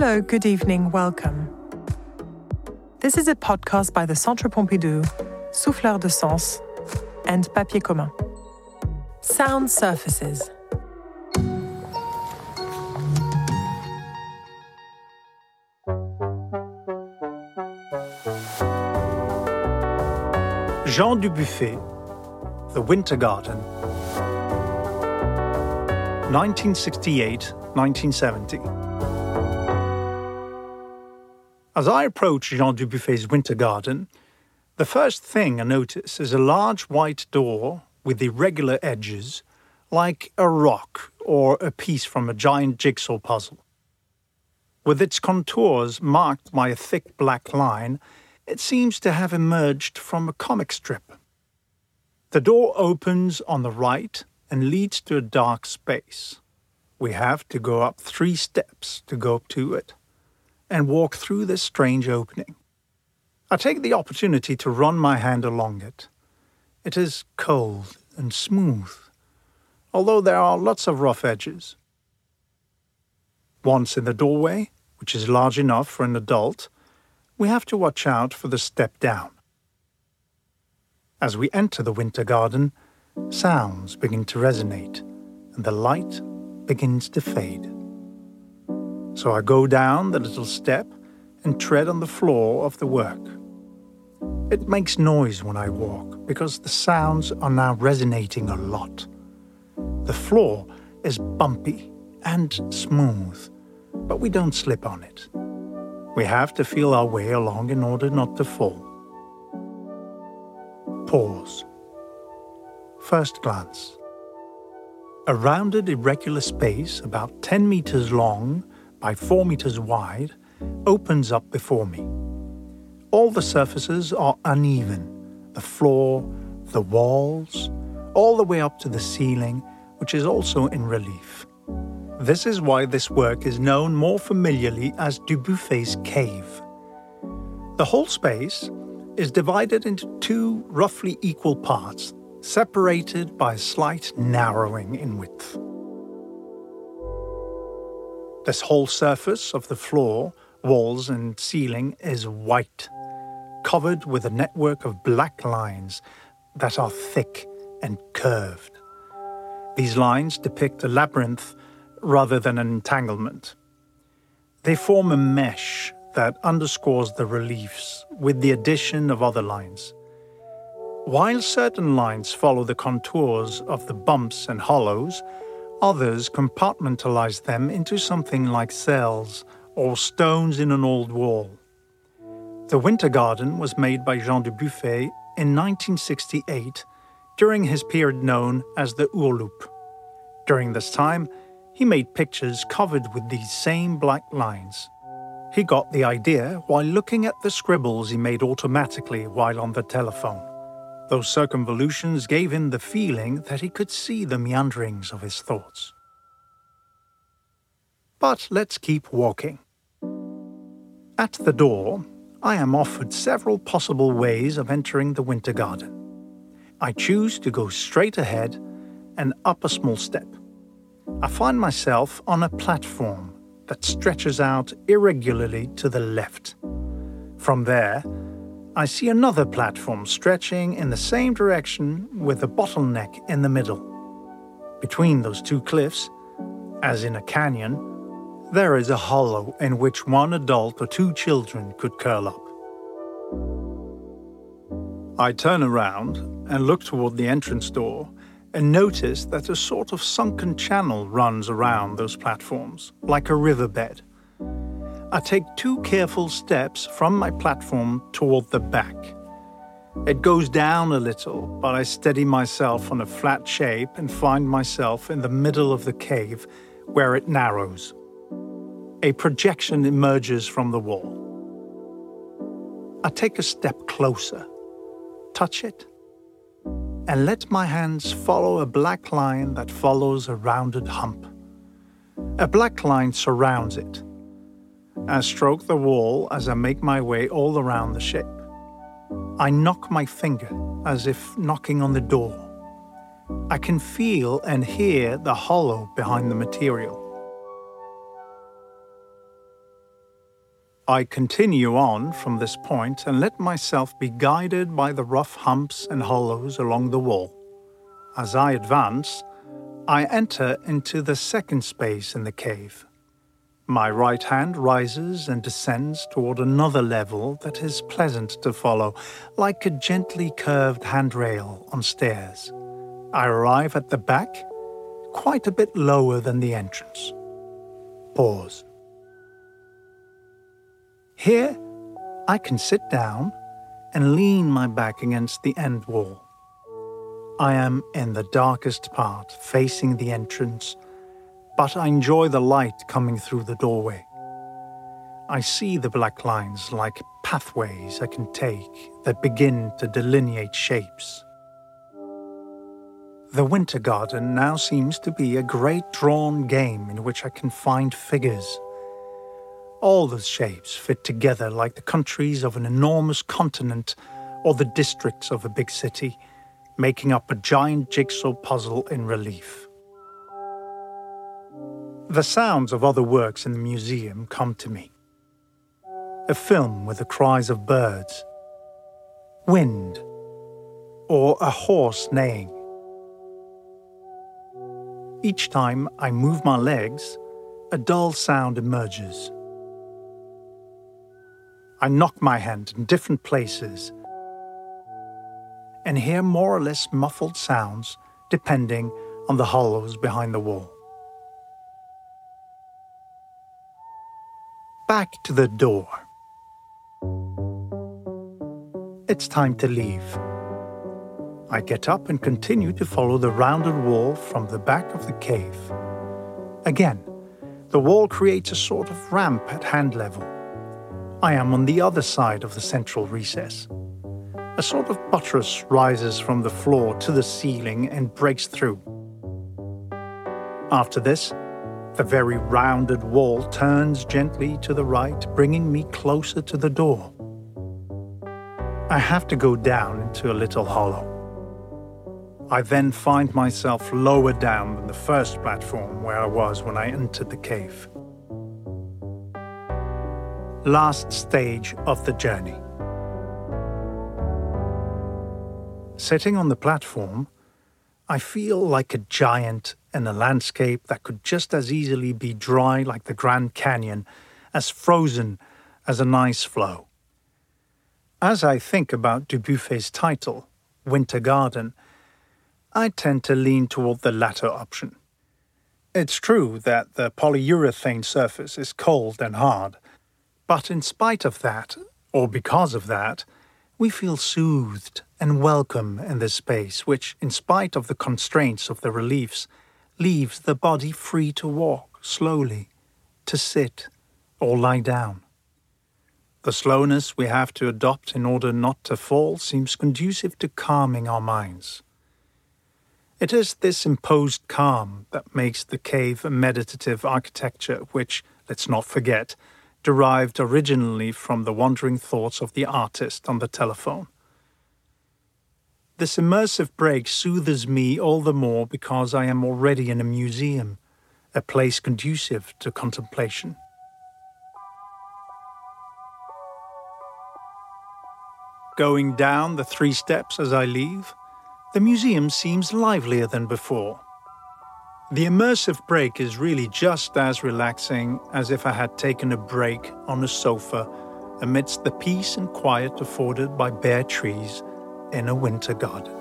Hello, good evening, welcome. This is a podcast by the Centre Pompidou, Souffleur de Sens, and Papier Commun. Sound surfaces. Jean Dubuffet, The Winter Garden, 1968 1970. As I approach Jean Dubuffet's Winter Garden, the first thing I notice is a large white door with irregular edges, like a rock or a piece from a giant jigsaw puzzle. With its contours marked by a thick black line, it seems to have emerged from a comic strip. The door opens on the right and leads to a dark space. We have to go up three steps to go to it and walk through this strange opening. I take the opportunity to run my hand along it. It is cold and smooth, although there are lots of rough edges. Once in the doorway, which is large enough for an adult, we have to watch out for the step down. As we enter the winter garden, sounds begin to resonate and the light begins to fade. So I go down the little step and tread on the floor of the work. It makes noise when I walk because the sounds are now resonating a lot. The floor is bumpy and smooth, but we don't slip on it. We have to feel our way along in order not to fall. Pause. First glance. A rounded irregular space about 10 meters long by 4 meters wide opens up before me. All the surfaces are uneven the floor, the walls, all the way up to the ceiling, which is also in relief. This is why this work is known more familiarly as Dubuffet's Cave. The whole space is divided into two roughly equal parts, separated by a slight narrowing in width. This whole surface of the floor, walls, and ceiling is white, covered with a network of black lines that are thick and curved. These lines depict a labyrinth rather than an entanglement. They form a mesh that underscores the reliefs with the addition of other lines. While certain lines follow the contours of the bumps and hollows, others compartmentalize them into something like cells or stones in an old wall. The Winter Garden was made by Jean Dubuffet in 1968 during his period known as the Hourloupe. During this time, he made pictures covered with these same black lines. He got the idea while looking at the scribbles he made automatically while on the telephone. Those circumvolutions gave him the feeling that he could see the meanderings of his thoughts. But let's keep walking. At the door, I am offered several possible ways of entering the winter garden. I choose to go straight ahead and up a small step. I find myself on a platform that stretches out irregularly to the left. From there, I see another platform stretching in the same direction with a bottleneck in the middle. Between those two cliffs, as in a canyon, there is a hollow in which one adult or two children could curl up. I turn around and look toward the entrance door and notice that a sort of sunken channel runs around those platforms, like a riverbed. I take two careful steps from my platform toward the back. It goes down a little, but I steady myself on a flat shape and find myself in the middle of the cave where it narrows. A projection emerges from the wall. I take a step closer, touch it, and let my hands follow a black line that follows a rounded hump. A black line surrounds it. I stroke the wall as I make my way all around the ship. I knock my finger as if knocking on the door. I can feel and hear the hollow behind the material. I continue on from this point and let myself be guided by the rough humps and hollows along the wall. As I advance, I enter into the second space in the cave. My right hand rises and descends toward another level that is pleasant to follow, like a gently curved handrail on stairs. I arrive at the back, quite a bit lower than the entrance. Pause. Here, I can sit down and lean my back against the end wall. I am in the darkest part, facing the entrance, but I enjoy the light coming through the doorway. I see the black lines like pathways I can take that begin to delineate shapes. The Winter Garden now seems to be a great drawn game in which I can find figures all the shapes fit together like the countries of an enormous continent or the districts of a big city, making up a giant jigsaw puzzle in relief. The sounds of other works in the museum come to me. A film with the cries of birds, wind, or a horse neighing. Each time I move my legs, a dull sound emerges. I knock my hand in different places and hear more or less muffled sounds depending on the hollows behind the wall. Back to the door. It's time to leave. I get up and continue to follow the rounded wall from the back of the cave. Again, the wall creates a sort of ramp at hand level I am on the other side of the central recess. A sort of buttress rises from the floor to the ceiling and breaks through. After this, the very rounded wall turns gently to the right, bringing me closer to the door. I have to go down into a little hollow. I then find myself lower down than the first platform where I was when I entered the cave last stage of the journey. Sitting on the platform, I feel like a giant in a landscape that could just as easily be dry like the Grand Canyon as frozen as an ice floe. As I think about Dubuffet's title, Winter Garden, I tend to lean toward the latter option. It's true that the polyurethane surface is cold and hard, but in spite of that, or because of that, we feel soothed and welcome in this space, which, in spite of the constraints of the reliefs, leaves the body free to walk slowly, to sit, or lie down. The slowness we have to adopt in order not to fall seems conducive to calming our minds. It is this imposed calm that makes the cave a meditative architecture which, let's not forget, derived originally from the wandering thoughts of the artist on the telephone. This immersive break soothes me all the more because I am already in a museum, a place conducive to contemplation. Going down the three steps as I leave, the museum seems livelier than before. The immersive break is really just as relaxing as if I had taken a break on a sofa amidst the peace and quiet afforded by bare trees in a winter garden.